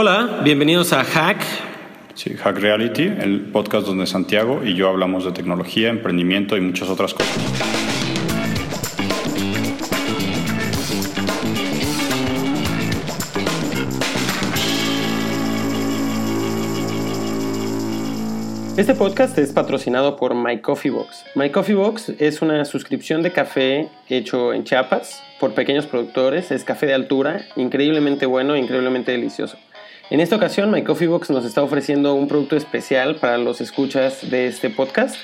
Hola, bienvenidos a Hack. Sí, Hack Reality, el podcast donde Santiago y yo hablamos de tecnología, emprendimiento y muchas otras cosas. Este podcast es patrocinado por My Coffee Box. My Coffee Box es una suscripción de café hecho en Chiapas por pequeños productores. Es café de altura, increíblemente bueno, increíblemente delicioso. En esta ocasión, My Coffee Box nos está ofreciendo un producto especial para los escuchas de este podcast.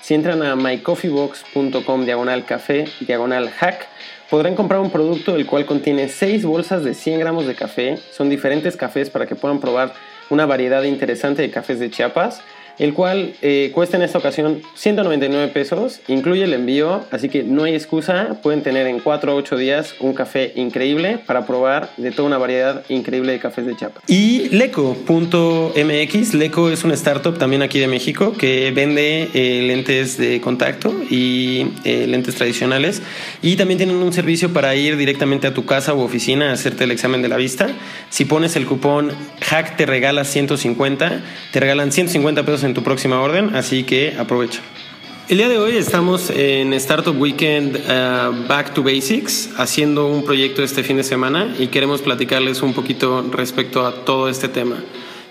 Si entran a mycoffeebox.com diagonal café diagonal hack, podrán comprar un producto el cual contiene 6 bolsas de 100 gramos de café. Son diferentes cafés para que puedan probar una variedad interesante de cafés de Chiapas el cual eh, cuesta en esta ocasión 199 pesos, incluye el envío, así que no hay excusa, pueden tener en 4 o 8 días un café increíble para probar de toda una variedad increíble de cafés de chapa. Y Leco.mx, Leco es una startup también aquí de México que vende eh, lentes de contacto y eh, lentes tradicionales y también tienen un servicio para ir directamente a tu casa u oficina a hacerte el examen de la vista. Si pones el cupón HACK te regala 150, te regalan 150 pesos en tu próxima orden, así que aprovecha. El día de hoy estamos en Startup Weekend uh, Back to Basics haciendo un proyecto este fin de semana y queremos platicarles un poquito respecto a todo este tema.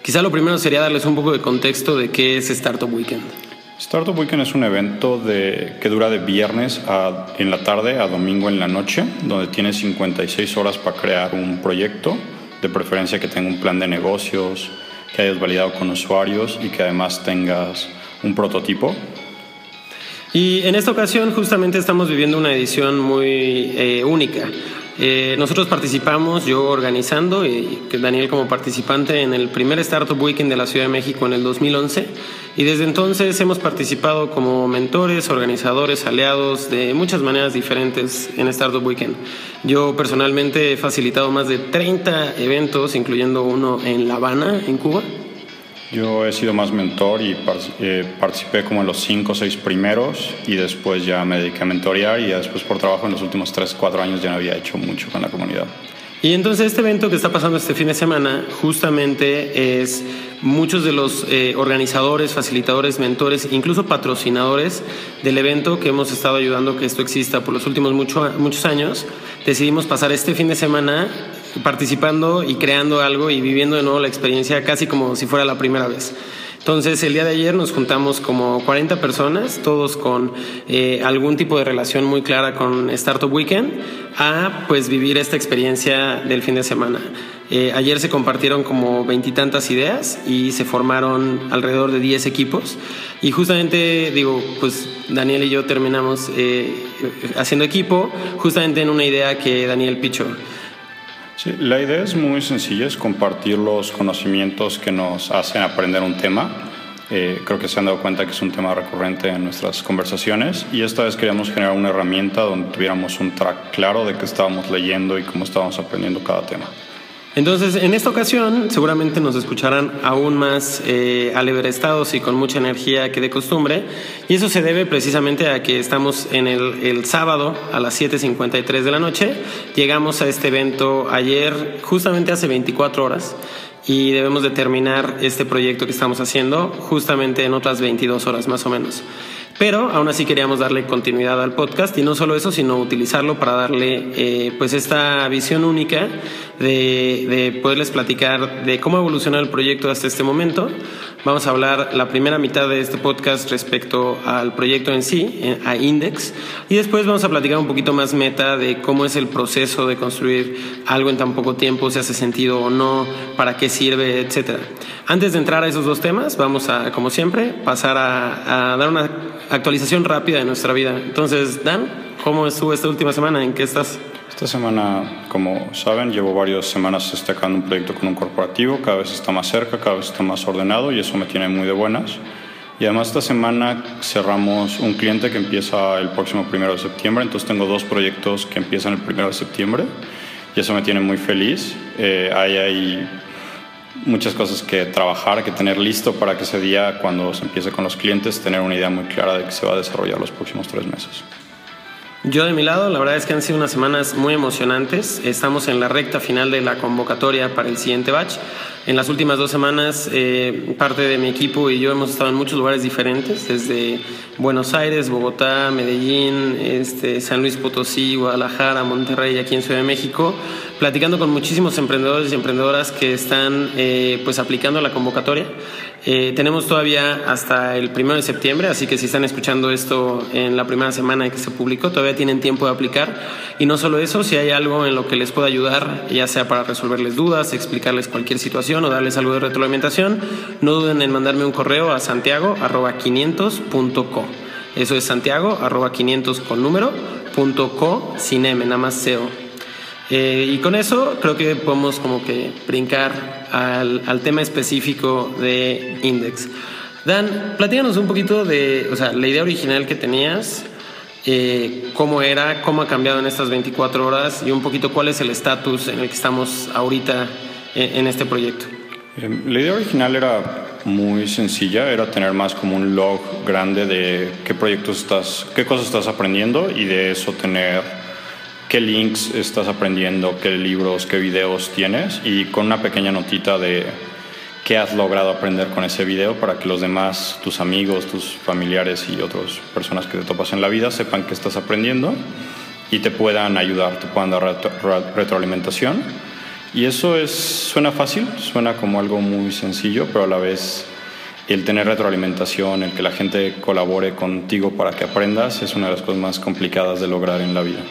Quizá lo primero sería darles un poco de contexto de qué es Startup Weekend. Startup Weekend es un evento de, que dura de viernes a, en la tarde a domingo en la noche, donde tienes 56 horas para crear un proyecto, de preferencia que tenga un plan de negocios, que hayas validado con usuarios y que además tengas un prototipo. Y en esta ocasión justamente estamos viviendo una edición muy eh, única. Eh, nosotros participamos, yo organizando y Daniel como participante en el primer Startup Weekend de la Ciudad de México en el 2011 y desde entonces hemos participado como mentores, organizadores, aliados de muchas maneras diferentes en Startup Weekend. Yo personalmente he facilitado más de 30 eventos, incluyendo uno en La Habana, en Cuba. Yo he sido más mentor y eh, participé como en los 5 o 6 primeros y después ya me dediqué a mentorear y después por trabajo en los últimos 3 4 años ya no había hecho mucho con la comunidad. Y entonces este evento que está pasando este fin de semana justamente es muchos de los eh, organizadores, facilitadores, mentores, incluso patrocinadores del evento que hemos estado ayudando que esto exista por los últimos mucho, muchos años, decidimos pasar este fin de semana participando y creando algo y viviendo de nuevo la experiencia casi como si fuera la primera vez. Entonces, el día de ayer nos juntamos como 40 personas, todos con eh, algún tipo de relación muy clara con Startup Weekend, a pues vivir esta experiencia del fin de semana. Eh, ayer se compartieron como veintitantas ideas y se formaron alrededor de 10 equipos. Y justamente, digo, pues Daniel y yo terminamos eh, haciendo equipo justamente en una idea que Daniel pichó. Sí, la idea es muy sencilla, es compartir los conocimientos que nos hacen aprender un tema. Eh, creo que se han dado cuenta que es un tema recurrente en nuestras conversaciones y esta vez queríamos generar una herramienta donde tuviéramos un track claro de qué estábamos leyendo y cómo estábamos aprendiendo cada tema. Entonces, en esta ocasión, seguramente nos escucharán aún más eh, aleverestados y con mucha energía que de costumbre. Y eso se debe precisamente a que estamos en el, el sábado a las 7.53 de la noche. Llegamos a este evento ayer, justamente hace 24 horas, y debemos de terminar este proyecto que estamos haciendo justamente en otras 22 horas más o menos. Pero aún así queríamos darle continuidad al podcast y no solo eso, sino utilizarlo para darle eh, pues esta visión única de, de, poderles platicar de cómo ha evolucionado el proyecto hasta este momento. Vamos a hablar la primera mitad de este podcast respecto al proyecto en sí, eh, a Index, y después vamos a platicar un poquito más meta de cómo es el proceso de construir algo en tan poco tiempo, si hace sentido o no, para qué sirve, etcétera. Antes de entrar a esos dos temas, vamos a, como siempre, pasar a, a dar una actualización rápida de nuestra vida. Entonces, Dan, ¿cómo estuvo esta última semana? ¿En qué estás? Esta semana, como saben, llevo varias semanas destacando un proyecto con un corporativo, cada vez está más cerca, cada vez está más ordenado y eso me tiene muy de buenas. Y además esta semana cerramos un cliente que empieza el próximo primero de septiembre, entonces tengo dos proyectos que empiezan el primero de septiembre y eso me tiene muy feliz. Eh, hay, hay muchas cosas que trabajar, que tener listo para que ese día, cuando se empiece con los clientes, tener una idea muy clara de que se va a desarrollar los próximos tres meses. Yo de mi lado, la verdad es que han sido unas semanas muy emocionantes. Estamos en la recta final de la convocatoria para el siguiente batch. En las últimas dos semanas, eh, parte de mi equipo y yo hemos estado en muchos lugares diferentes, desde Buenos Aires, Bogotá, Medellín, este, San Luis Potosí, Guadalajara, Monterrey, aquí en Ciudad de México, platicando con muchísimos emprendedores y emprendedoras que están eh, pues aplicando la convocatoria. Eh, tenemos todavía hasta el primero de septiembre, así que si están escuchando esto en la primera semana que se publicó, todavía tienen tiempo de aplicar. Y no solo eso, si hay algo en lo que les pueda ayudar, ya sea para resolverles dudas, explicarles cualquier situación o darles algo de retroalimentación, no duden en mandarme un correo a santiago.500.co. Eso es santiago 500 con número punto co sin m, nada más SEO. Eh, y con eso creo que podemos como que brincar al, al, tema específico de Index. Dan, platícanos un poquito de, o sea, la idea original que tenías, eh, cómo era, cómo ha cambiado en estas 24 horas y un poquito cuál es el estatus en el que estamos ahorita en, en este proyecto. Em, la idea original era muy sencilla, era tener más como un log grande de qué proyectos estás, qué cosas estás aprendiendo y de eso tener qué links estás aprendiendo, qué libros, qué videos tienes y con una pequeña notita de qué has logrado aprender con ese video para que los demás, tus amigos, tus familiares y otras personas que te topas en la vida sepan que estás aprendiendo y te puedan ayudar, te puedan dar retroalimentación. Y eso es, suena fácil, suena como algo muy sencillo, pero a la vez el tener retroalimentación, el que la gente colabore contigo para que aprendas, es una de las cosas más complicadas de lograr en la vida.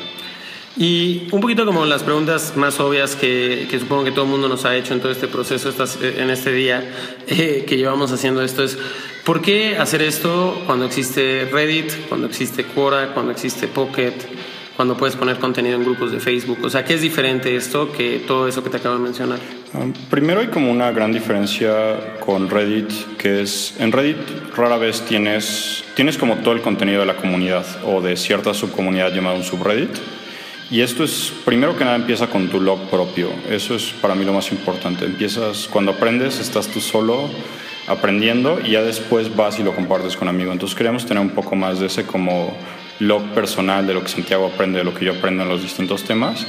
Y un poquito como las preguntas más obvias que, supongo que todo el mundo nos ha hecho en todo este proceso, en este día eh, que llevamos haciendo esto, es ¿por qué hacer esto cuando existe Reddit, cuando existe Quora, cuando existe Pocket, cuando puedes poner contenido en grupos de Facebook? O sea, ¿qué es diferente esto que todo eso que te acabo de mencionar? Um, primero hay como una gran diferencia con Reddit, que es, en Reddit rara vez tienes, tienes como todo el contenido de la comunidad o de cierta subcomunidad llamada un subreddit y esto es, primero que nada, empieza con tu log propio. Eso es para mí lo más importante. Empiezas, cuando aprendes, estás tú solo aprendiendo y ya después vas y lo compartes con amigos. Entonces queríamos tener un poco más de ese como log personal de lo que Santiago aprende, de lo que yo aprendo en los distintos temas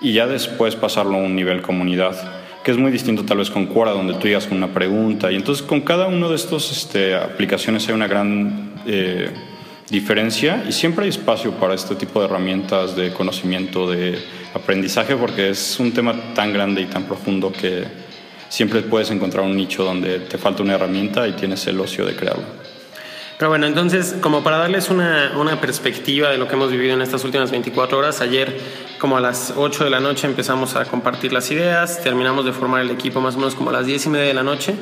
y ya después pasarlo a un nivel comunidad que es muy distinto tal vez con Quora, donde tú llegas con una pregunta. Y entonces con cada uno de estos este, aplicaciones hay una gran... Eh, diferencia y siempre hay espacio para este tipo de herramientas de conocimiento, de aprendizaje, porque es un tema tan grande y tan profundo que siempre puedes encontrar un nicho donde te falta una herramienta y tienes el ocio de crearlo. Pero bueno, entonces, como para darles una, una, perspectiva de lo que hemos vivido en estas últimas 24 horas, ayer como a las 8 de la noche empezamos a compartir las ideas, terminamos de formar el equipo más o menos como a las 10 y media de la noche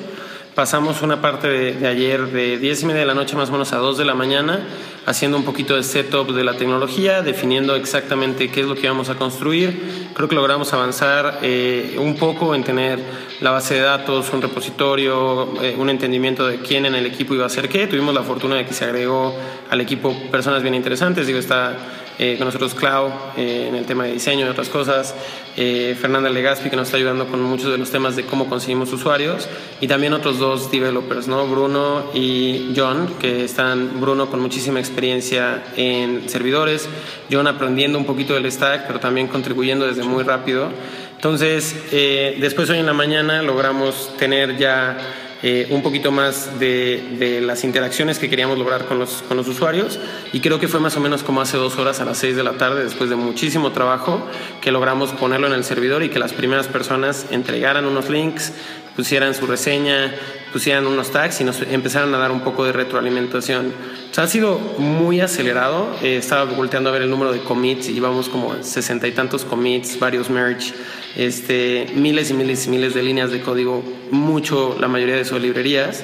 pasamos una parte de, ayer de 10 y media de la noche más o menos a 2 de la mañana haciendo un poquito de setup de la tecnología, definiendo exactamente qué es lo que íbamos a construir. Creo que logramos avanzar eh, un poco en tener la base de datos, un repositorio, eh, un entendimiento de quién en el equipo iba a hacer qué. Tuvimos la fortuna de que se agregó al equipo personas bien interesantes. Digo, está eh, con nosotros Clau eh, en el tema de diseño y otras cosas, eh, Fernanda Legaspi que nos está ayudando con muchos de los temas de cómo conseguimos usuarios y también otros dos developers, ¿no? Bruno y John, que están, Bruno con muchísima experiencia en servidores, John aprendiendo un poquito del stack, pero también contribuyendo desde muy rápido. Entonces, después hoy en la mañana logramos tener ya eh, un poquito más de, las interacciones que queríamos lograr con los, con los usuarios. Y creo que fue más o menos como hace dos horas a las seis de la tarde, después de muchísimo trabajo, que logramos ponerlo en el servidor y que las primeras personas entregaran unos links, pusieran su reseña, pusieran unos tags y nos empezaran a dar un poco de retroalimentación. O ha sido muy acelerado. Eh, estaba volteando a ver el número de commits y llevamos como sesenta y tantos commits, varios merge este, miles y miles y miles de líneas de código, mucho, la mayoría de sus librerías.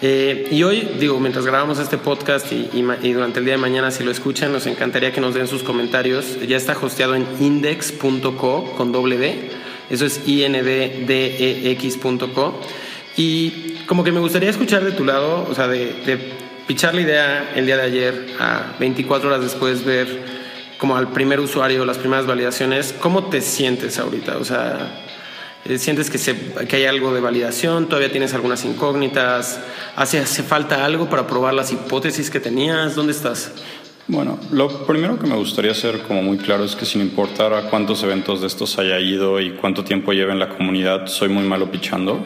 Eh, y hoy, digo, mientras grabamos este podcast y, y, durante el día de mañana, si lo escuchan, nos encantaría que nos den sus comentarios. Ya está hosteado en index.co con doble D. Eso es inddex.co. Y como que me gustaría escuchar de tu lado, o sea, de, de pichar la idea el día de ayer a 24 horas después, ver como al primer usuario, las primeras validaciones, ¿cómo te sientes ahorita? O sea, eh, ¿sientes que, se, que hay algo de validación? ¿Todavía tienes algunas incógnitas? ¿Hace, ¿Hace falta algo para probar las hipótesis que tenías? ¿Dónde estás? Bueno, lo primero que me gustaría hacer como muy claro es que sin importar a cuántos eventos de estos haya ido y cuánto tiempo lleve en la comunidad, soy muy malo pichando.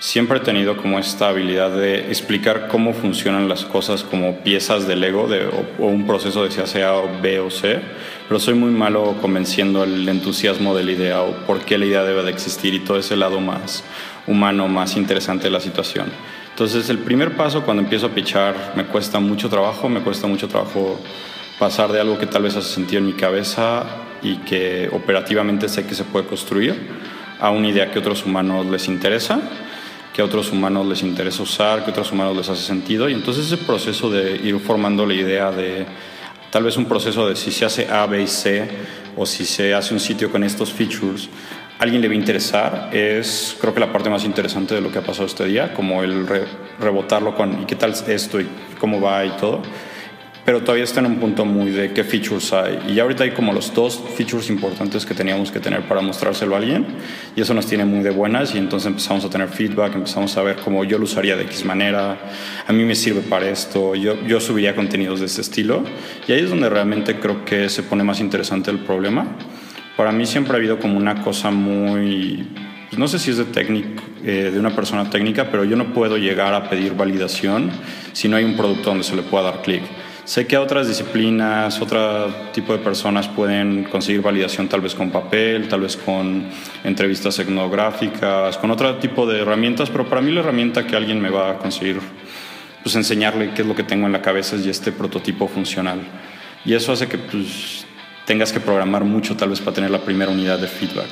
Siempre he tenido como esta habilidad de explicar cómo funcionan las cosas como piezas de Lego de, o, un proceso de si sea A, B o C, pero soy muy malo convenciendo el entusiasmo de la idea o por qué la idea debe de existir y todo ese lado más humano, más interesante de la situación. Entonces el primer paso cuando empiezo a pichar me cuesta mucho trabajo, me cuesta mucho trabajo pasar de algo que tal vez hace sentido en mi cabeza y que operativamente sé que se puede construir a una idea que a otros humanos les interesa, que a otros humanos les interesa usar, que a otros humanos les hace sentido. Y entonces ese proceso de ir formando la idea de tal vez un proceso de si se hace A, B y C o si se hace un sitio con estos features, alguien le va a interesar es creo que la parte más interesante de lo que ha pasado este día, como el rebotarlo con y qué tal esto y cómo va y todo. Pero todavía está en un punto muy de qué features hay. Y ahorita hay como los dos features importantes que teníamos que tener para mostrárselo a alguien. Y eso nos tiene muy de buenas. Y entonces empezamos a tener feedback, empezamos a ver cómo yo lo usaría de X manera. A mí me sirve para esto. Yo, yo subiría contenidos de este estilo. Y ahí es donde realmente creo que se pone más interesante el problema para mí siempre ha habido como una cosa muy, pues no sé si es de técnico, eh, de una persona técnica, pero yo no puedo llegar a pedir validación si no hay un producto donde se le pueda dar clic. Sé que otras disciplinas, otro tipo de personas pueden conseguir validación tal vez con papel, tal vez con entrevistas etnográficas, con otro tipo de herramientas, pero para mí la herramienta que alguien me va a conseguir pues enseñarle qué es lo que tengo en la cabeza es este prototipo funcional. Y eso hace que pues, tengas que programar mucho tal vez para tener la primera unidad de feedback.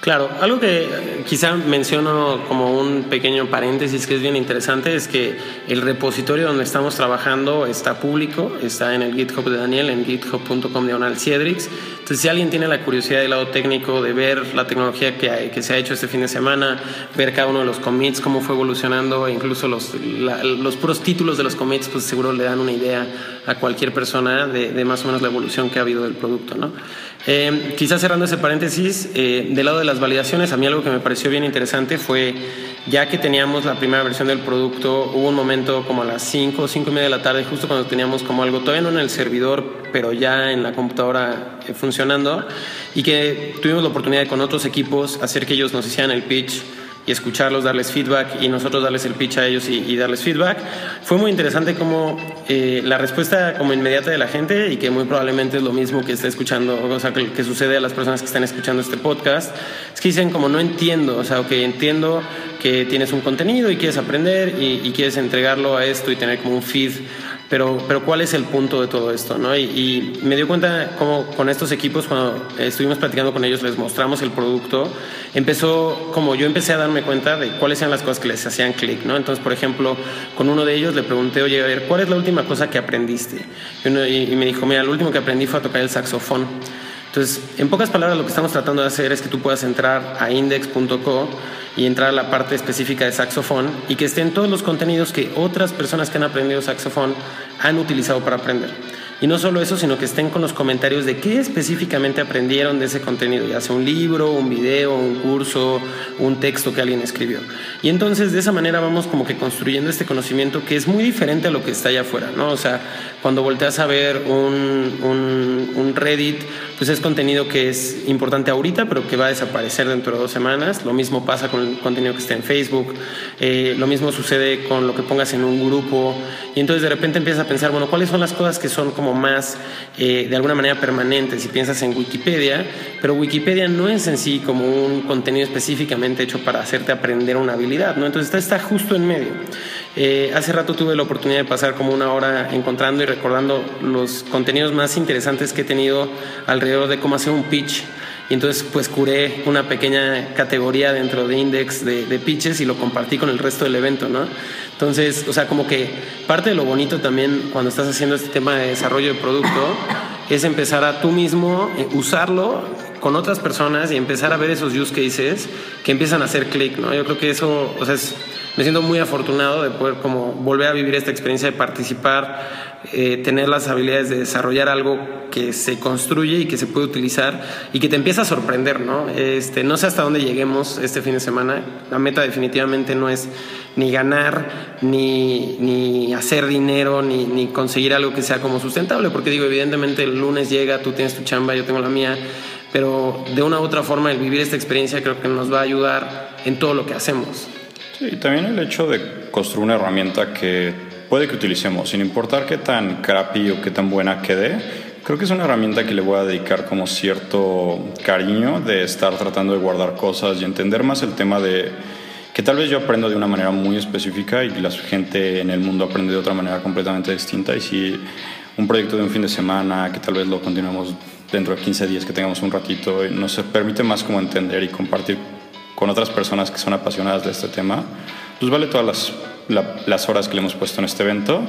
Claro, algo que quizá menciono como un pequeño paréntesis que es bien interesante es que el repositorio donde estamos trabajando está público, está en el GitHub de Daniel, en github.com diagonal Ciedrix. Entonces, si alguien tiene la curiosidad del lado técnico de ver la tecnología que, que se ha hecho este fin de semana, ver cada uno de los commits, cómo fue evolucionando, e incluso los, los puros títulos de los commits, pues seguro le dan una idea a cualquier persona de, de más o menos la evolución que ha habido del producto, ¿no? Eh, quizás cerrando ese paréntesis, eh, del lado de las validaciones, a mí algo que me pareció bien interesante fue, ya que teníamos la primera versión del producto, hubo un momento como a las 5 o 5 y media de la tarde, justo cuando teníamos como algo, todavía no en el servidor, pero ya en la computadora eh, funcionando, y que tuvimos la oportunidad con otros equipos hacer que ellos nos hicieran el pitch y escucharlos, darles feedback y nosotros darles el pitch a ellos y, darles feedback. Fue muy interesante como eh, la respuesta como inmediata de la gente y que muy probablemente es lo mismo que está escuchando, o sea, que, que, sucede a las personas que están escuchando este podcast, es que dicen como no entiendo, o sea, que entiendo que tienes un contenido y quieres aprender y, y quieres entregarlo a esto y tener como un feed pero, pero ¿cuál es el punto de todo esto? ¿no? Y, me dio cuenta como con estos equipos, cuando estuvimos platicando con ellos, les mostramos el producto, empezó como yo empecé a darme cuenta de cuáles eran las cosas que les hacían clic. ¿no? Entonces, por ejemplo, con uno de ellos le pregunté, oye, a ver, ¿cuál es la última cosa que aprendiste? Y, y me dijo, mira, lo último que aprendí fue a tocar el saxofón. Entonces, en pocas palabras, lo que estamos tratando de hacer es que tú puedas entrar a index.co y entrar a la parte específica de saxofón y que estén todos los contenidos que otras personas que han aprendido saxofón han utilizado para aprender. Y no solo eso, sino que estén con los comentarios de qué específicamente aprendieron de ese contenido, ya sea un libro, un video, un curso, un texto que alguien escribió. Y entonces de esa manera vamos como que construyendo este conocimiento que es muy diferente a lo que está allá afuera, ¿no? O sea, cuando volteas a ver un, un, un Reddit, pues es contenido que es importante ahorita, pero que va a desaparecer dentro de dos semanas. Lo mismo pasa con el contenido que está en Facebook. Eh, lo mismo sucede con lo que pongas en un grupo. Y entonces de repente empiezas a pensar, bueno, ¿cuáles son las cosas que son como más, eh, de alguna manera, permanentes? Si piensas en Wikipedia, pero Wikipedia no es en sí como un contenido específicamente hecho para hacerte aprender una habilidad, ¿no? Entonces está, está justo en medio. Eh, hace rato tuve la oportunidad de pasar como una hora encontrando y recordando los contenidos más interesantes que he tenido alrededor de cómo hacer un pitch. Y entonces pues curé una pequeña categoría dentro de Index de, de, pitches y lo compartí con el resto del evento, ¿no? Entonces, o sea, como que parte de lo bonito también cuando estás haciendo este tema de desarrollo de producto es empezar a tú mismo eh, usarlo con otras personas y empezar a ver esos use cases que empiezan a hacer clic, ¿no? Yo creo que eso, o sea, es me siento muy afortunado de poder como volver a vivir esta experiencia de participar, eh, tener las habilidades de desarrollar algo que se construye y que se puede utilizar y que te empieza a sorprender, ¿no? Este, no sé hasta dónde lleguemos este fin de semana. La meta definitivamente no es ni ganar, ni, ni hacer dinero, ni, ni conseguir algo que sea como sustentable, porque digo, evidentemente el lunes llega, tú tienes tu chamba, yo tengo la mía, pero de una u otra forma el vivir esta experiencia creo que nos va a ayudar en todo lo que hacemos. Sí, y también el hecho de construir una herramienta que puede que utilicemos, sin importar qué tan crappy o qué tan buena quede, creo que es una herramienta que le voy a dedicar como cierto cariño de estar tratando de guardar cosas y entender más el tema de que tal vez yo aprendo de una manera muy específica y la gente en el mundo aprende de otra manera completamente distinta. Y si un proyecto de un fin de semana que tal vez lo continuemos dentro de 15 días que tengamos un ratito nos permite más como entender y compartir con otras personas que son apasionadas de este tema pues vale todas las las horas que le hemos puesto en este evento,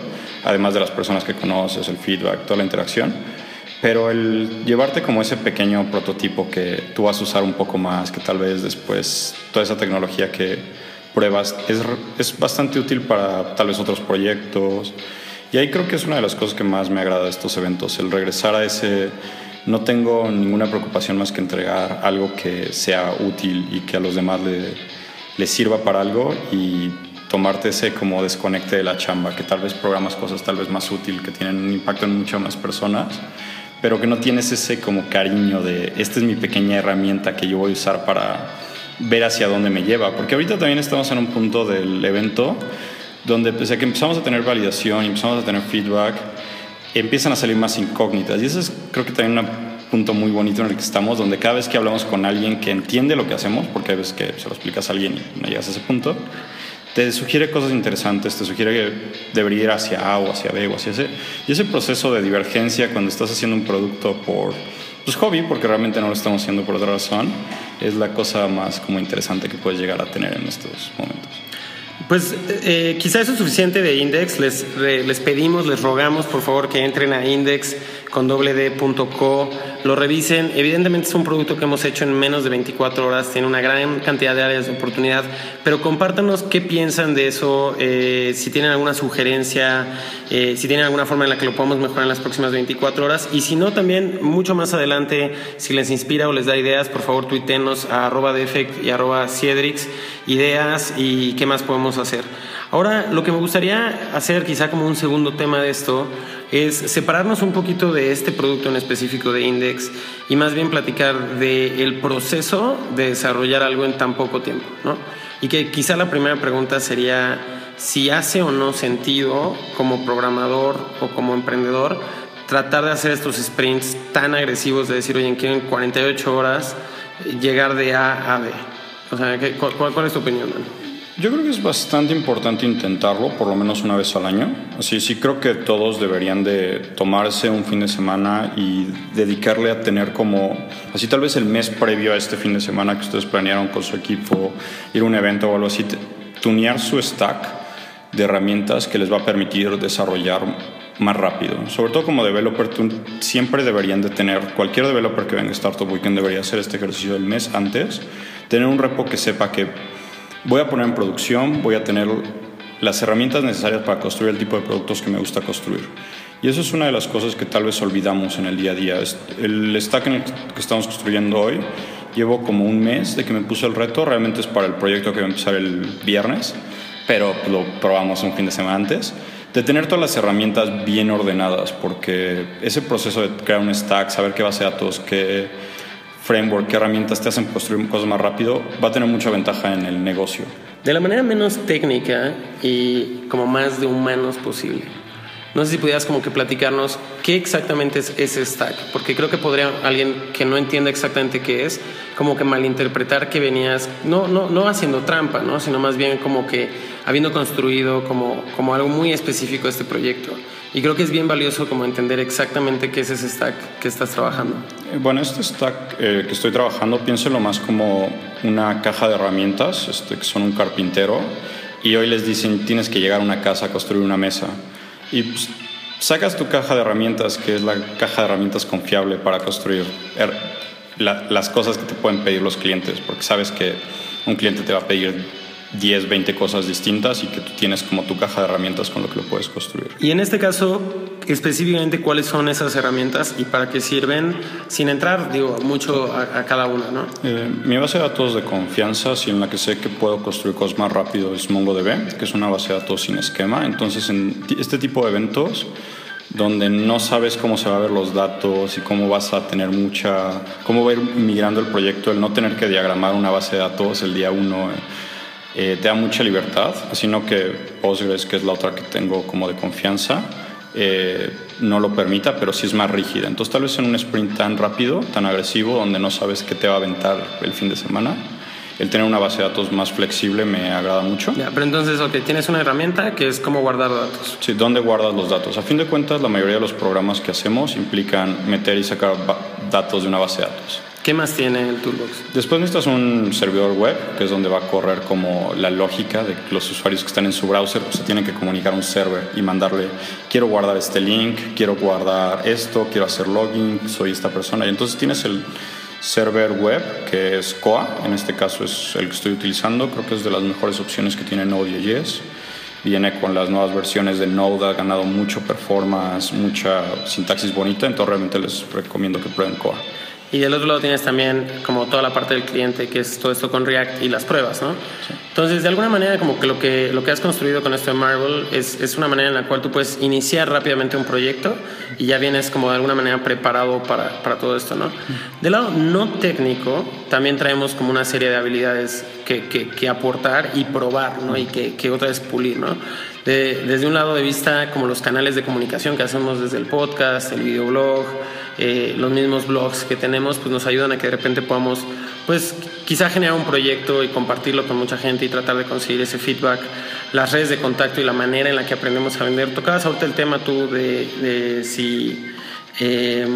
además de las personas que conoces, el feedback, toda la interacción. Pero el llevarte como ese pequeño prototipo que tú vas a usar un poco más, que tal vez después toda esa tecnología que pruebas es, es bastante útil para tal vez otros proyectos. Y ahí creo que es una de las cosas que más me agrada de estos eventos, el regresar a ese... No tengo ninguna preocupación más que entregar algo que sea útil y que a los demás le, sirva para algo y tomarte ese como desconecte de la chamba, que tal vez programas cosas tal vez más útil, que tienen un impacto en muchas más personas, pero que no tienes ese como cariño de, esta es mi pequeña herramienta que yo voy a usar para ver hacia dónde me lleva, porque ahorita también estamos en un punto del evento donde pese a que empezamos a tener validación y empezamos a tener feedback, empiezan a salir más incógnitas y eso es creo que también un punto muy bonito en el que estamos, donde cada vez que hablamos con alguien que entiende lo que hacemos, porque hay veces que se lo explicas a alguien y no llegas a ese punto, te sugiere cosas interesantes, te sugiere que debería ir hacia A o hacia B o hacia C. Y ese proceso de divergencia cuando estás haciendo un producto por pues, hobby, porque realmente no lo estamos haciendo por otra razón, es la cosa más como interesante que puedes llegar a tener en estos momentos. Pues eh, quizá eso es suficiente de Index. Les, les pedimos, les rogamos por favor que entren a Index con www.co, lo revisen. Evidentemente es un producto que hemos hecho en menos de 24 horas, tiene una gran cantidad de áreas de oportunidad, pero compártanos qué piensan de eso, eh, si tienen alguna sugerencia, eh, si tienen alguna forma en la que lo podamos mejorar en las próximas 24 horas y si no, también mucho más adelante, si les inspira o les da ideas, por favor tuítenos a arroba defect y arroba Ciedrix, ideas y qué más podemos hacer. Ahora, lo que me gustaría hacer quizá como un segundo tema de esto es separarnos un poquito de este producto en específico de Index y más bien platicar del proceso de desarrollar algo en tan poco tiempo, ¿no? Y que quizá la primera pregunta sería si hace o no sentido como programador o como emprendedor tratar de hacer estos sprints tan agresivos de decir, oye, quiero en 48 horas llegar de A a B. O sea, ¿cuál, cuál es tu opinión? Yo creo que es bastante importante intentarlo, por lo menos una vez al año. Así sí creo que todos deberían de tomarse un fin de semana y dedicarle a tener como, así tal vez el mes previo a este fin de semana que ustedes planearon con su equipo, ir a un evento o algo así, tunear su stack de herramientas que les va a permitir desarrollar más rápido. Sobre todo como developer, siempre deberían de tener, cualquier developer que venga a Startup Weekend debería hacer este ejercicio del mes antes, tener un repo que sepa que voy a poner en producción, voy a tener las herramientas necesarias para construir el tipo de productos que me gusta construir. Y eso es una de las cosas que tal vez olvidamos en el día a día. El stack en el que estamos construyendo hoy, llevo como un mes de que me puse el reto, realmente es para el proyecto que va a empezar el viernes, pero lo probamos un fin de semana antes, de tener todas las herramientas bien ordenadas, porque ese proceso de crear un stack, saber qué base de datos, qué framework, qué herramientas te hacen construir cosas más rápido, va a tener mucha ventaja en el negocio. De la manera menos técnica y como más de humanos posible. No sé si pudieras como que platicarnos qué exactamente es ese stack, porque creo que podría alguien que no entienda exactamente qué es, como que malinterpretar que venías, no, no, no haciendo trampa, ¿no? sino más bien como que habiendo construido como, como algo muy específico este proyecto. Y creo que es bien valioso como entender exactamente qué es ese stack que estás trabajando. Eh, bueno, este stack eh, que estoy trabajando, piénselo más como una caja de herramientas, este, que son un carpintero, y hoy les dicen tienes que llegar a una casa a construir una mesa. Y sacas tu caja de herramientas, que es la caja de herramientas confiable para construir las cosas que te pueden pedir los clientes, porque sabes que un cliente te va a pedir 10, 20 cosas distintas y que tú tienes como tu caja de herramientas con lo que lo puedes construir. Y en este caso, específicamente, ¿cuáles son esas herramientas y para qué sirven? Sin entrar, digo, mucho a, cada una, ¿no? Eh, mi base de datos de confianza, si en la que sé que puedo construir cosas más rápido, es MongoDB, que es una base de datos sin esquema. Entonces, en este tipo de eventos, donde no sabes cómo se va a ver los datos y cómo vas a tener mucha, cómo va a ir migrando el proyecto, el no tener que diagramar una base de datos el día uno. Eh, te da mucha libertad, sino que Postgres, que es la otra que tengo como de confianza, eh, no lo permita, pero sí es más rígida. Entonces tal vez en un sprint tan rápido, tan agresivo, donde no sabes qué te va a aventar el fin de semana, el tener una base de datos más flexible me agrada mucho. Ya, pero entonces, ok, tienes una herramienta que es cómo guardar datos. Sí, ¿dónde guardas los datos? A fin de cuentas, la mayoría de los programas que hacemos implican meter y sacar datos de una base de datos. ¿Qué más tiene el Toolbox? Después necesitas un servidor web, que es donde va a correr como la lógica de que los usuarios que están en su browser pues, se tienen que comunicar a un server y mandarle, quiero guardar este link, quiero guardar esto, quiero hacer login, soy esta persona. Y entonces tienes el server web, que es Coa, en este caso es el que estoy utilizando, creo que es de las mejores opciones que tiene Node.js. Viene con las nuevas versiones de Node, ha ganado mucho performance, mucha sintaxis bonita, entonces realmente les recomiendo que prueben Coa. Y del otro lado tienes también como toda la parte del cliente, que es todo esto con React y las pruebas, ¿no? Entonces, de alguna manera, como que lo que, lo que has construido con esto de Marvel es, es, una manera en la cual tú puedes iniciar rápidamente un proyecto y ya vienes como de alguna manera preparado para, para todo esto, ¿no? Del lado no técnico, también traemos como una serie de habilidades que, que, que aportar y probar, ¿no? Y que, que otra vez pulir, ¿no? Desde un lado de vista como los canales de comunicación que hacemos desde el podcast, el videoblog, eh, los mismos blogs que tenemos, pues nos ayudan a que de repente podamos, pues quizá generar un proyecto y compartirlo con mucha gente y tratar de conseguir ese feedback, las redes de contacto y la manera en la que aprendemos a vender. Tocabas ahorita el tema tú de, si... Eh,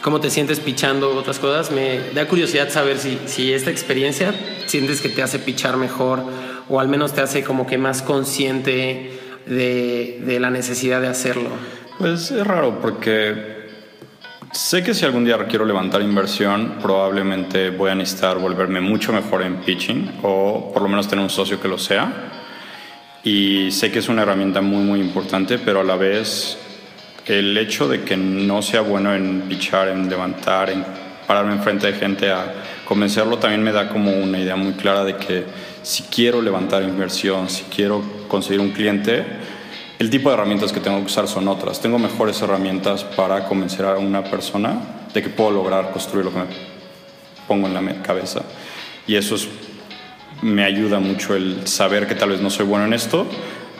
cómo te sientes pichando otras cosas. Me da curiosidad saber si, si esta experiencia sientes que te hace pichar mejor o al menos te hace como que más consciente de, de la necesidad de hacerlo. Pues es raro porque Sé que si algún día quiero levantar inversión, probablemente voy a necesitar volverme mucho mejor en pitching o por lo menos tener un socio que lo sea. Y sé que es una herramienta muy, muy importante, pero a la vez el hecho de que no sea bueno en pitchar, en levantar, en pararme enfrente de gente a convencerlo, también me da como una idea muy clara de que si quiero levantar inversión, si quiero conseguir un cliente, el tipo de herramientas que tengo que usar son otras. Tengo mejores herramientas para convencer a una persona de que puedo lograr construir lo que me pongo en la cabeza. Y eso me ayuda mucho el saber que tal vez no soy bueno en esto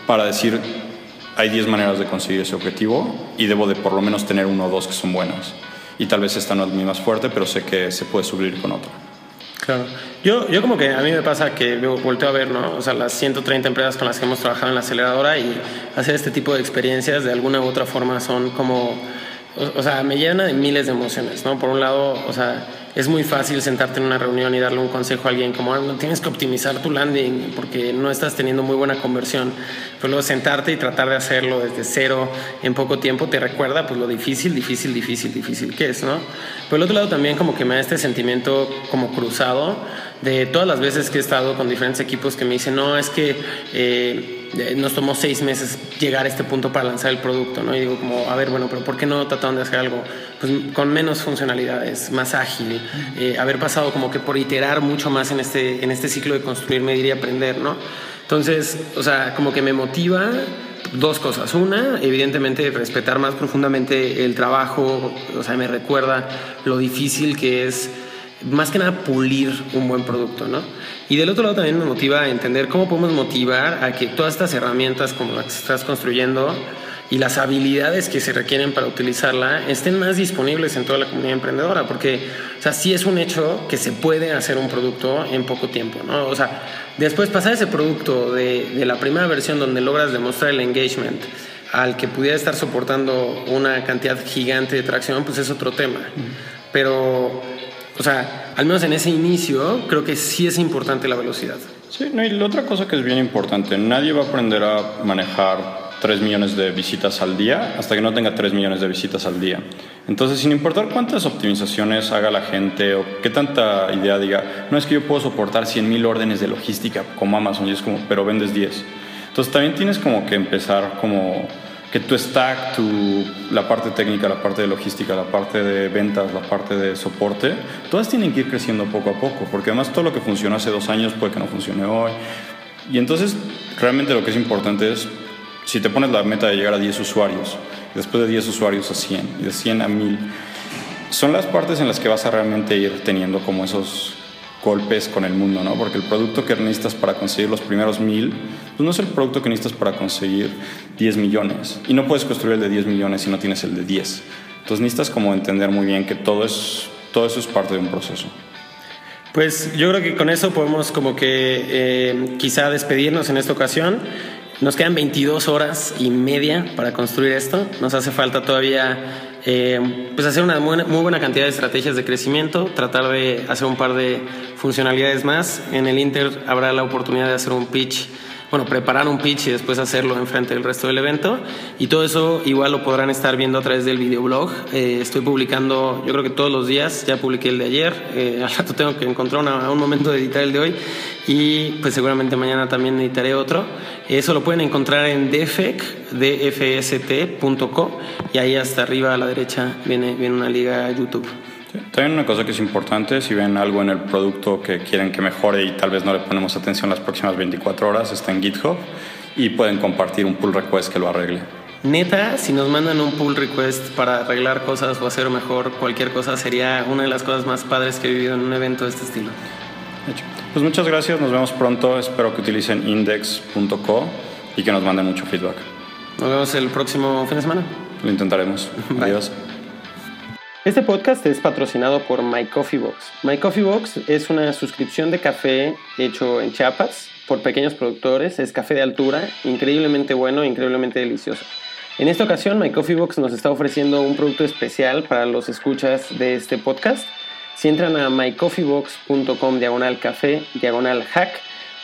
para decir, hay 10 maneras de conseguir ese objetivo y debo de por lo menos tener uno o dos que son buenas. Y tal vez esta no es mi más fuerte, pero sé que se puede subir con otra. Claro. Yo, yo como que a mí me pasa que volteo a ver, ¿no? O sea, las 130 empresas con las que hemos trabajado en la aceleradora y hacer este tipo de experiencias de alguna u otra forma son como, o, o sea, me llena de miles de emociones, ¿no? Por un lado, o sea, es muy fácil sentarte en una reunión y darle un consejo a alguien como, ah, no, tienes que optimizar tu landing porque no estás teniendo muy buena conversión. Pero luego sentarte y tratar de hacerlo desde cero en poco tiempo te recuerda pues lo difícil, difícil, difícil, difícil que es, ¿no? Por el otro lado también como que me da este sentimiento como cruzado de todas las veces que he estado con diferentes equipos que me dicen, no, es que... Eh, nos tomó seis meses llegar a este punto para lanzar el producto, ¿no? Y digo como, a ver, bueno, pero ¿por qué no trataron de hacer algo pues, con menos funcionalidades, más ágil? Eh, haber pasado como que por iterar mucho más en este, en este ciclo de construir, medir y aprender, ¿no? Entonces, o sea, como que me motiva dos cosas. Una, evidentemente, respetar más profundamente el trabajo, o sea, me recuerda lo difícil que es más que nada pulir un buen producto, ¿no? Y del otro lado también me motiva a entender cómo podemos motivar a que todas estas herramientas como las que estás construyendo y las habilidades que se requieren para utilizarla estén más disponibles en toda la comunidad emprendedora, porque, o sea, sí es un hecho que se puede hacer un producto en poco tiempo, ¿no? O sea, después pasar ese producto de, de la primera versión donde logras demostrar el engagement al que pudiera estar soportando una cantidad gigante de tracción, pues es otro tema. Pero o sea, al menos en ese inicio, creo que sí es importante la velocidad. Sí, no, y la otra cosa que es bien importante, nadie va a aprender a manejar 3 millones de visitas al día hasta que no tenga 3 millones de visitas al día. Entonces, sin importar cuántas optimizaciones haga la gente o qué tanta idea diga, no es que yo puedo soportar 100 mil órdenes de logística como Amazon y es como, pero vendes 10. Entonces, también tienes como que empezar como que tu stack, tu, la parte técnica, la parte de logística, la parte de ventas, la parte de soporte, todas tienen que ir creciendo poco a poco, porque además todo lo que funcionó hace dos años puede que no funcione hoy. Y entonces realmente lo que es importante es, si te pones la meta de llegar a 10 usuarios, después de 10 usuarios a 100 y de 100 a 1000, son las partes en las que vas a realmente ir teniendo como esos golpes con el mundo, ¿no? Porque el producto que necesitas para conseguir los primeros mil, pues no es el producto que necesitas para conseguir 10 millones. Y no puedes construir el de 10 millones si no tienes el de 10. Entonces necesitas como entender muy bien que todo, es, todo eso es parte de un proceso. Pues yo creo que con eso podemos como que eh, quizá despedirnos en esta ocasión. Nos quedan 22 horas y media para construir esto. Nos hace falta todavía eh, pues hacer una muy, muy, buena cantidad de estrategias de crecimiento, tratar de hacer un par de funcionalidades más. En el Inter habrá la oportunidad de hacer un pitch bueno, preparar un pitch y después hacerlo enfrente del resto del evento. Y todo eso igual lo podrán estar viendo a través del videoblog. Eh, estoy publicando, yo creo que todos los días, ya publiqué el de ayer, eh, al rato tengo que encontrar un momento de editar el de hoy y pues seguramente mañana también editaré otro. Eso lo pueden encontrar en defec, dfst.co y ahí hasta arriba a la derecha viene, viene una liga YouTube. También una cosa que es importante, si ven algo en el producto que quieren que mejore y tal vez no le ponemos atención las próximas 24 horas, está en GitHub y pueden compartir un pull request que lo arregle. Neta, si nos mandan un pull request para arreglar cosas o hacer mejor cualquier cosa, sería una de las cosas más padres que he vivido en un evento de este estilo. Pues muchas gracias, nos vemos pronto. Espero que utilicen index.co y que nos manden mucho feedback. Nos vemos el próximo fin de semana. Lo intentaremos. Adiós. Este podcast es patrocinado por My Coffee Box. My Coffee Box es una suscripción de café hecho en Chiapas por pequeños productores. Es café de altura, increíblemente bueno, increíblemente delicioso. En esta ocasión, My Coffee Box nos está ofreciendo un producto especial para los escuchas de este podcast. Si entran a mycoffeebox.com diagonal café diagonal hack,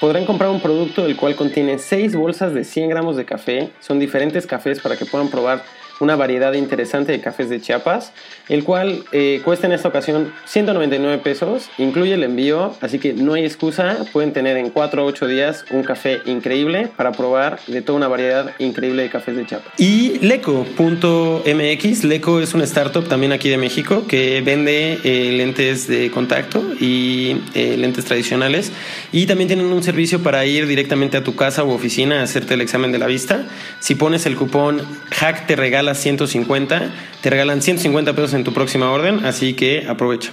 podrán comprar un producto el cual contiene 6 bolsas de 100 gramos de café. Son diferentes cafés para que puedan probar una variedad interesante de cafés de Chiapas, el cual eh, cuesta en esta ocasión 199 pesos, incluye el envío, así que no hay excusa, pueden tener en 4 o 8 días un café increíble para probar de toda una variedad increíble de cafés de Chiapas. Y Leco.mx, Leco es una startup también aquí de México que vende eh, lentes de contacto y eh, lentes tradicionales y también tienen un servicio para ir directamente a tu casa u oficina a hacerte el examen de la vista. Si pones el cupón hack te regala 150, te regalan 150 pesos en tu próxima orden, así que aprovecha.